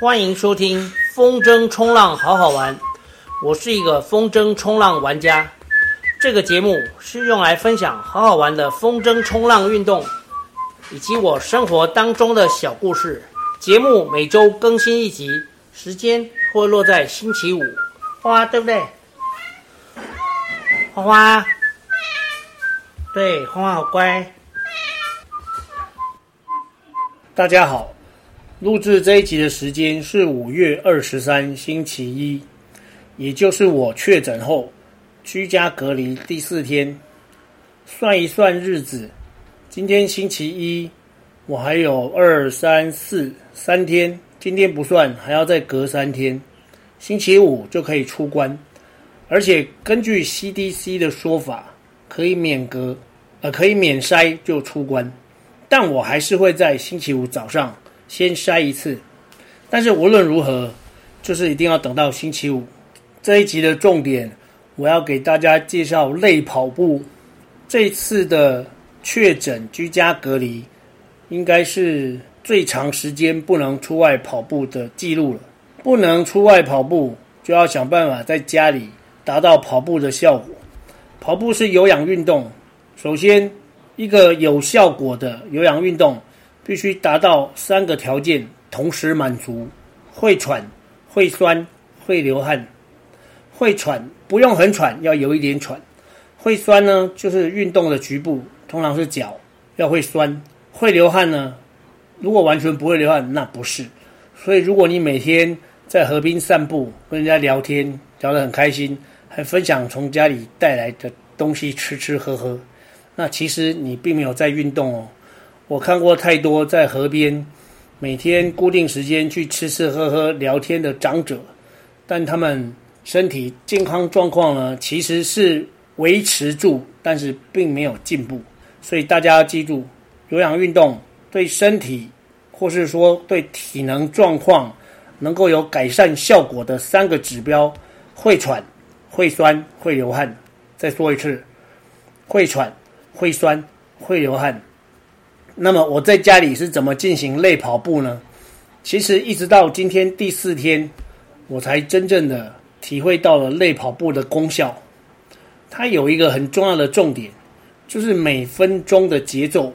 欢迎收听风筝冲浪好好玩，我是一个风筝冲浪玩家。这个节目是用来分享好好玩的风筝冲浪运动，以及我生活当中的小故事。节目每周更新一集，时间会落在星期五。花花对不对？花花，对，花花好乖。大家好，录制这一集的时间是五月二十三星期一，也就是我确诊后居家隔离第四天。算一算日子，今天星期一，我还有二三四三天，今天不算，还要再隔三天，星期五就可以出关。而且根据 CDC 的说法，可以免隔，呃，可以免筛就出关。但我还是会在星期五早上先筛一次，但是无论如何，就是一定要等到星期五。这一集的重点，我要给大家介绍类跑步。这次的确诊居家隔离，应该是最长时间不能出外跑步的记录了。不能出外跑步，就要想办法在家里达到跑步的效果。跑步是有氧运动，首先。一个有效果的有氧运动，必须达到三个条件同时满足：会喘、会酸、会流汗。会喘不用很喘，要有一点喘。会酸呢，就是运动的局部，通常是脚，要会酸。会流汗呢，如果完全不会流汗，那不是。所以，如果你每天在河边散步，跟人家聊天，聊得很开心，还分享从家里带来的东西吃吃喝喝。那其实你并没有在运动哦，我看过太多在河边每天固定时间去吃吃喝喝聊天的长者，但他们身体健康状况呢，其实是维持住，但是并没有进步。所以大家要记住，有氧运动对身体或是说对体能状况能够有改善效果的三个指标：会喘、会酸、会流汗。再说一次，会喘。会酸，会流汗。那么我在家里是怎么进行类跑步呢？其实一直到今天第四天，我才真正的体会到了类跑步的功效。它有一个很重要的重点，就是每分钟的节奏。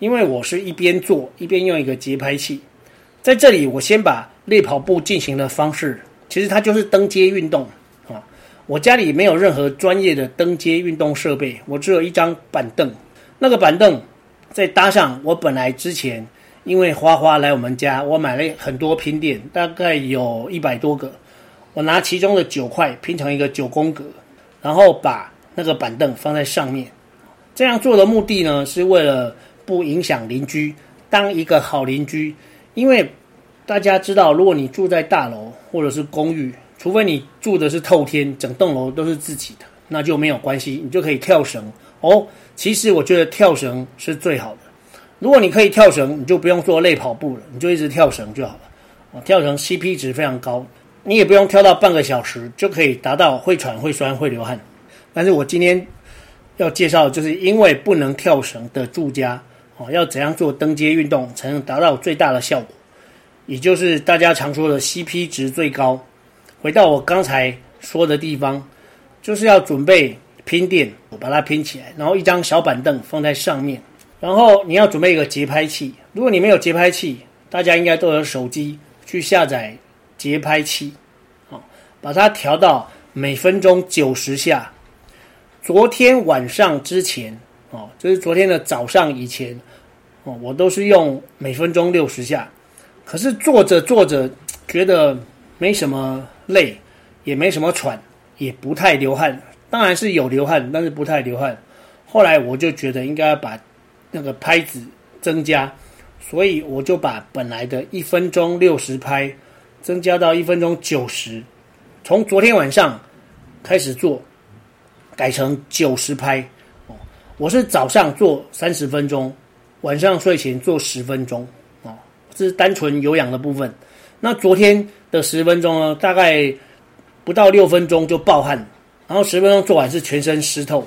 因为我是一边做一边用一个节拍器，在这里我先把类跑步进行的方式，其实它就是登阶运动啊。我家里没有任何专业的登阶运动设备，我只有一张板凳。那个板凳再搭上我本来之前因为花花来我们家，我买了很多拼垫，大概有一百多个。我拿其中的九块拼成一个九宫格，然后把那个板凳放在上面。这样做的目的呢，是为了不影响邻居，当一个好邻居。因为大家知道，如果你住在大楼或者是公寓，除非你住的是透天，整栋楼都是自己的，那就没有关系，你就可以跳绳哦。其实我觉得跳绳是最好的。如果你可以跳绳，你就不用做累跑步了，你就一直跳绳就好了。跳绳 CP 值非常高，你也不用跳到半个小时就可以达到会喘、会酸、会流汗。但是我今天要介绍，就是因为不能跳绳的住家哦，要怎样做登阶运动才能达到最大的效果，也就是大家常说的 CP 值最高。回到我刚才说的地方，就是要准备拼垫，我把它拼起来，然后一张小板凳放在上面，然后你要准备一个节拍器。如果你没有节拍器，大家应该都有手机去下载节拍器，啊，把它调到每分钟九十下。昨天晚上之前，哦，就是昨天的早上以前，哦，我都是用每分钟六十下，可是做着做着觉得没什么。累，也没什么喘，也不太流汗，当然是有流汗，但是不太流汗。后来我就觉得应该要把那个拍子增加，所以我就把本来的一分钟六十拍增加到一分钟九十。从昨天晚上开始做，改成九十拍。哦，我是早上做三十分钟，晚上睡前做十分钟。哦，这是单纯有氧的部分。那昨天。的十分钟呢，大概不到六分钟就爆汗，然后十分钟做完是全身湿透。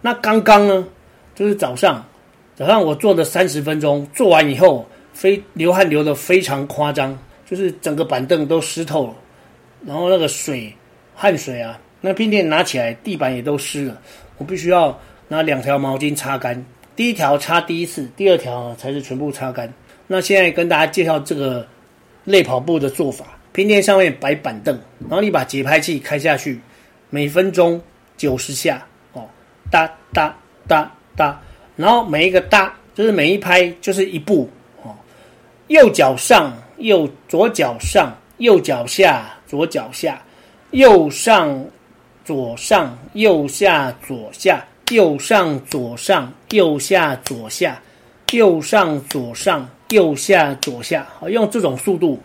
那刚刚呢，就是早上，早上我做的三十分钟，做完以后非流汗流得非常夸张，就是整个板凳都湿透了，然后那个水汗水啊，那冰垫拿起来，地板也都湿了，我必须要拿两条毛巾擦干。第一条擦第一次，第二条才是全部擦干。那现在跟大家介绍这个类跑步的做法：冰垫上面摆板凳，然后你把节拍器开下去，每分钟九十下哦，哒哒哒哒，然后每一个哒就是每一拍就是一步哦，右脚上，右左脚上，右脚下，左脚下，右上左上，右下左下。右上左上，右下左下，右上左上，右下左下。好，用这种速度，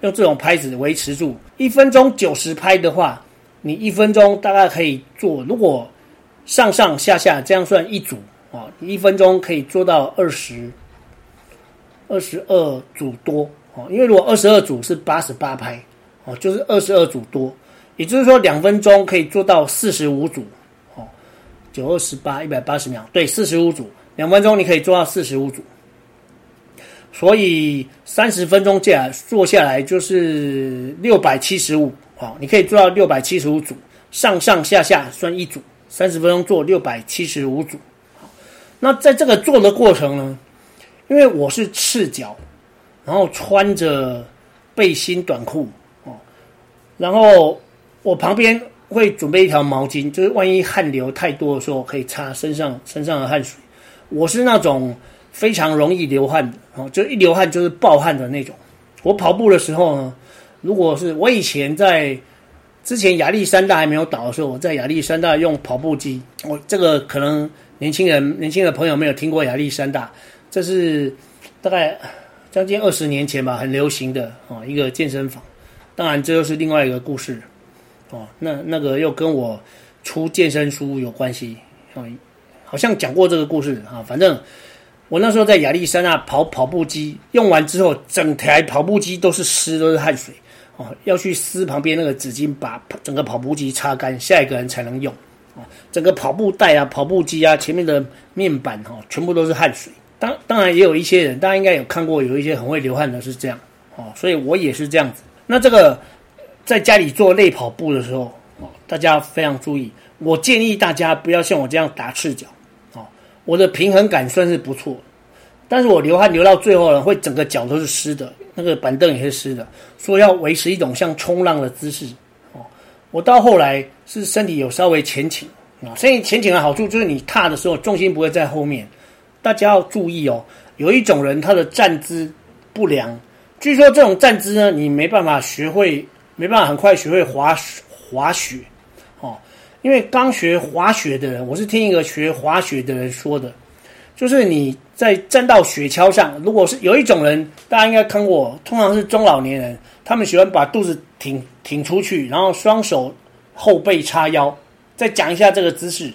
用这种拍子维持住一分钟九十拍的话，你一分钟大概可以做。如果上上下下这样算一组啊，你一分钟可以做到二十二十二组多啊。因为如果二十二组是八十八拍哦，就是二十二组多，也就是说两分钟可以做到四十五组哦。九二十八，一百八十秒，对，四十五组，两分钟你可以做到四十五组，所以三十分钟下做下来就是六百七十五，好，你可以做到六百七十五组，上上下下算一组，三十分钟做六百七十五组，好，那在这个做的过程呢，因为我是赤脚，然后穿着背心短裤，哦，然后我旁边。会准备一条毛巾，就是万一汗流太多的时候，可以擦身上身上的汗水。我是那种非常容易流汗的，哦，就一流汗就是爆汗的那种。我跑步的时候呢，如果是我以前在之前亚历山大还没有倒的时候，我在亚历山大用跑步机。我这个可能年轻人年轻的朋友没有听过亚历山大，这是大概将近二十年前吧，很流行的哦一个健身房。当然，这又是另外一个故事。哦，那那个又跟我出健身书有关系，哦，好像讲过这个故事啊。反正我那时候在亚历山大跑跑步机用完之后，整台跑步机都是湿，都是汗水。哦，要去撕旁边那个纸巾，把整个跑步机擦干，下一个人才能用。哦，整个跑步带啊、跑步机啊、前面的面板哈，全部都是汗水。当当然也有一些人，大家应该有看过，有一些很会流汗的是这样。哦，所以我也是这样子。那这个。在家里做类跑步的时候，哦，大家非常注意。我建议大家不要像我这样打赤脚，哦，我的平衡感算是不错，但是我流汗流到最后呢，会整个脚都是湿的，那个板凳也是湿的，所以要维持一种像冲浪的姿势，哦，我到后来是身体有稍微前倾啊，所以前倾的好处就是你踏的时候重心不会在后面。大家要注意哦，有一种人他的站姿不良，据说这种站姿呢，你没办法学会。没办法很快学会滑滑雪，哦，因为刚学滑雪的人，我是听一个学滑雪的人说的，就是你在站到雪橇上，如果是有一种人，大家应该看过，通常是中老年人，他们喜欢把肚子挺挺出去，然后双手后背叉腰。再讲一下这个姿势，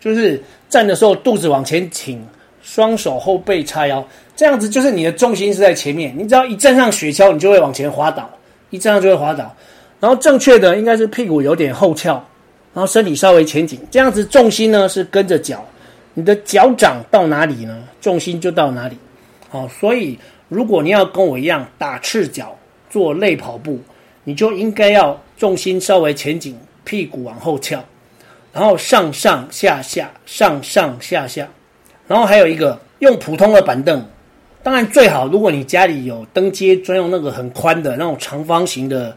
就是站的时候肚子往前倾，双手后背叉腰，这样子就是你的重心是在前面，你只要一站上雪橇，你就会往前滑倒。一站上就会滑倒，然后正确的应该是屁股有点后翘，然后身体稍微前倾，这样子重心呢是跟着脚，你的脚掌到哪里呢，重心就到哪里。好，所以如果你要跟我一样打赤脚做类跑步，你就应该要重心稍微前倾，屁股往后翘，然后上上下下，上上下下，然后还有一个用普通的板凳。当然最好，如果你家里有登阶专用那个很宽的那种长方形的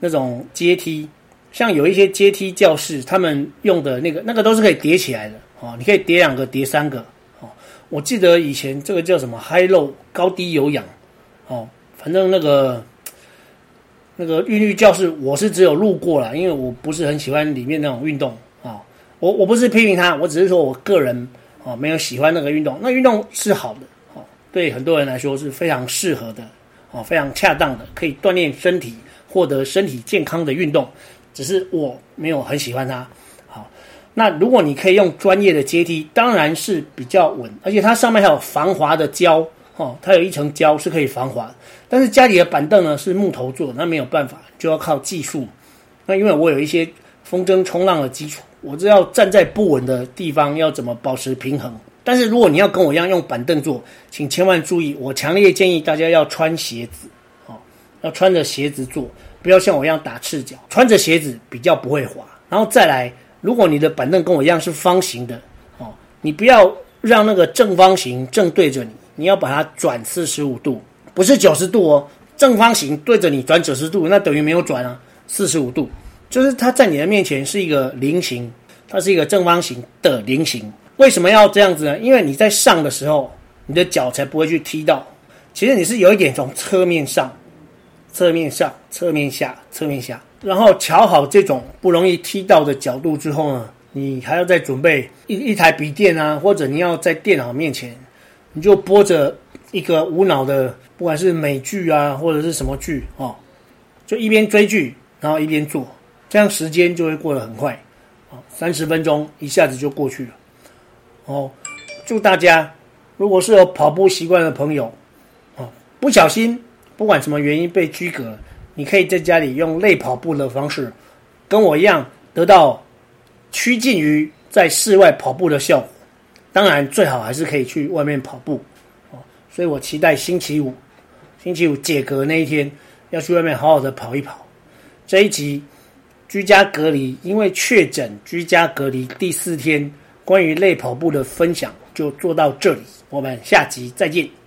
那种阶梯，像有一些阶梯教室，他们用的那个那个都是可以叠起来的哦，你可以叠两个，叠三个哦。我记得以前这个叫什么 High Low 高低有氧哦，反正那个那个韵律教室我是只有路过了，因为我不是很喜欢里面那种运动啊。我我不是批评他，我只是说我个人啊没有喜欢那个运动，那运动是好的。哦对很多人来说是非常适合的，哦，非常恰当的，可以锻炼身体、获得身体健康的运动。只是我没有很喜欢它。那如果你可以用专业的阶梯，当然是比较稳，而且它上面还有防滑的胶，哦，它有一层胶是可以防滑。但是家里的板凳呢是木头做的，那没有办法，就要靠技术。那因为我有一些风筝冲浪的基础，我知道站在不稳的地方要怎么保持平衡。但是如果你要跟我一样用板凳做，请千万注意，我强烈建议大家要穿鞋子，哦，要穿着鞋子做，不要像我一样打赤脚。穿着鞋子比较不会滑。然后再来，如果你的板凳跟我一样是方形的哦，你不要让那个正方形正对着你，你要把它转四十五度，不是九十度哦。正方形对着你转九十度，那等于没有转啊，四十五度，就是它在你的面前是一个菱形，它是一个正方形的菱形。为什么要这样子呢？因为你在上的时候，你的脚才不会去踢到。其实你是有一点从侧面上、侧面上、侧面下、侧面下，然后调好这种不容易踢到的角度之后呢，你还要再准备一一台笔电啊，或者你要在电脑面前，你就播着一个无脑的，不管是美剧啊，或者是什么剧哦，就一边追剧，然后一边做，这样时间就会过得很快啊，三十分钟一下子就过去了。哦，祝大家，如果是有跑步习惯的朋友，哦，不小心，不管什么原因被居隔，你可以在家里用类跑步的方式，跟我一样得到趋近于在室外跑步的效果。当然，最好还是可以去外面跑步。哦，所以我期待星期五，星期五解隔那一天，要去外面好好的跑一跑。这一集居家隔离，因为确诊居家隔离第四天。关于类跑步的分享就做到这里，我们下集再见。